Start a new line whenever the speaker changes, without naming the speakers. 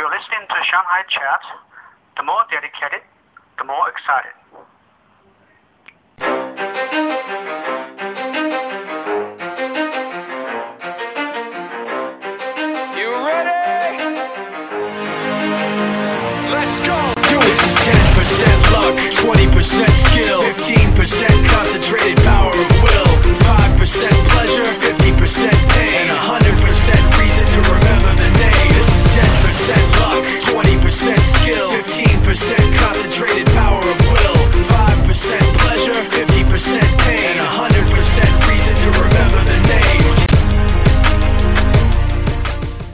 You're listening to Shanghai Chat. The more dedicated, the more excited.
You ready? Let's go. This is 10% luck, 20% skill, 15% concentrated Percent concentrated power of will, 5% pleasure, 50% pain,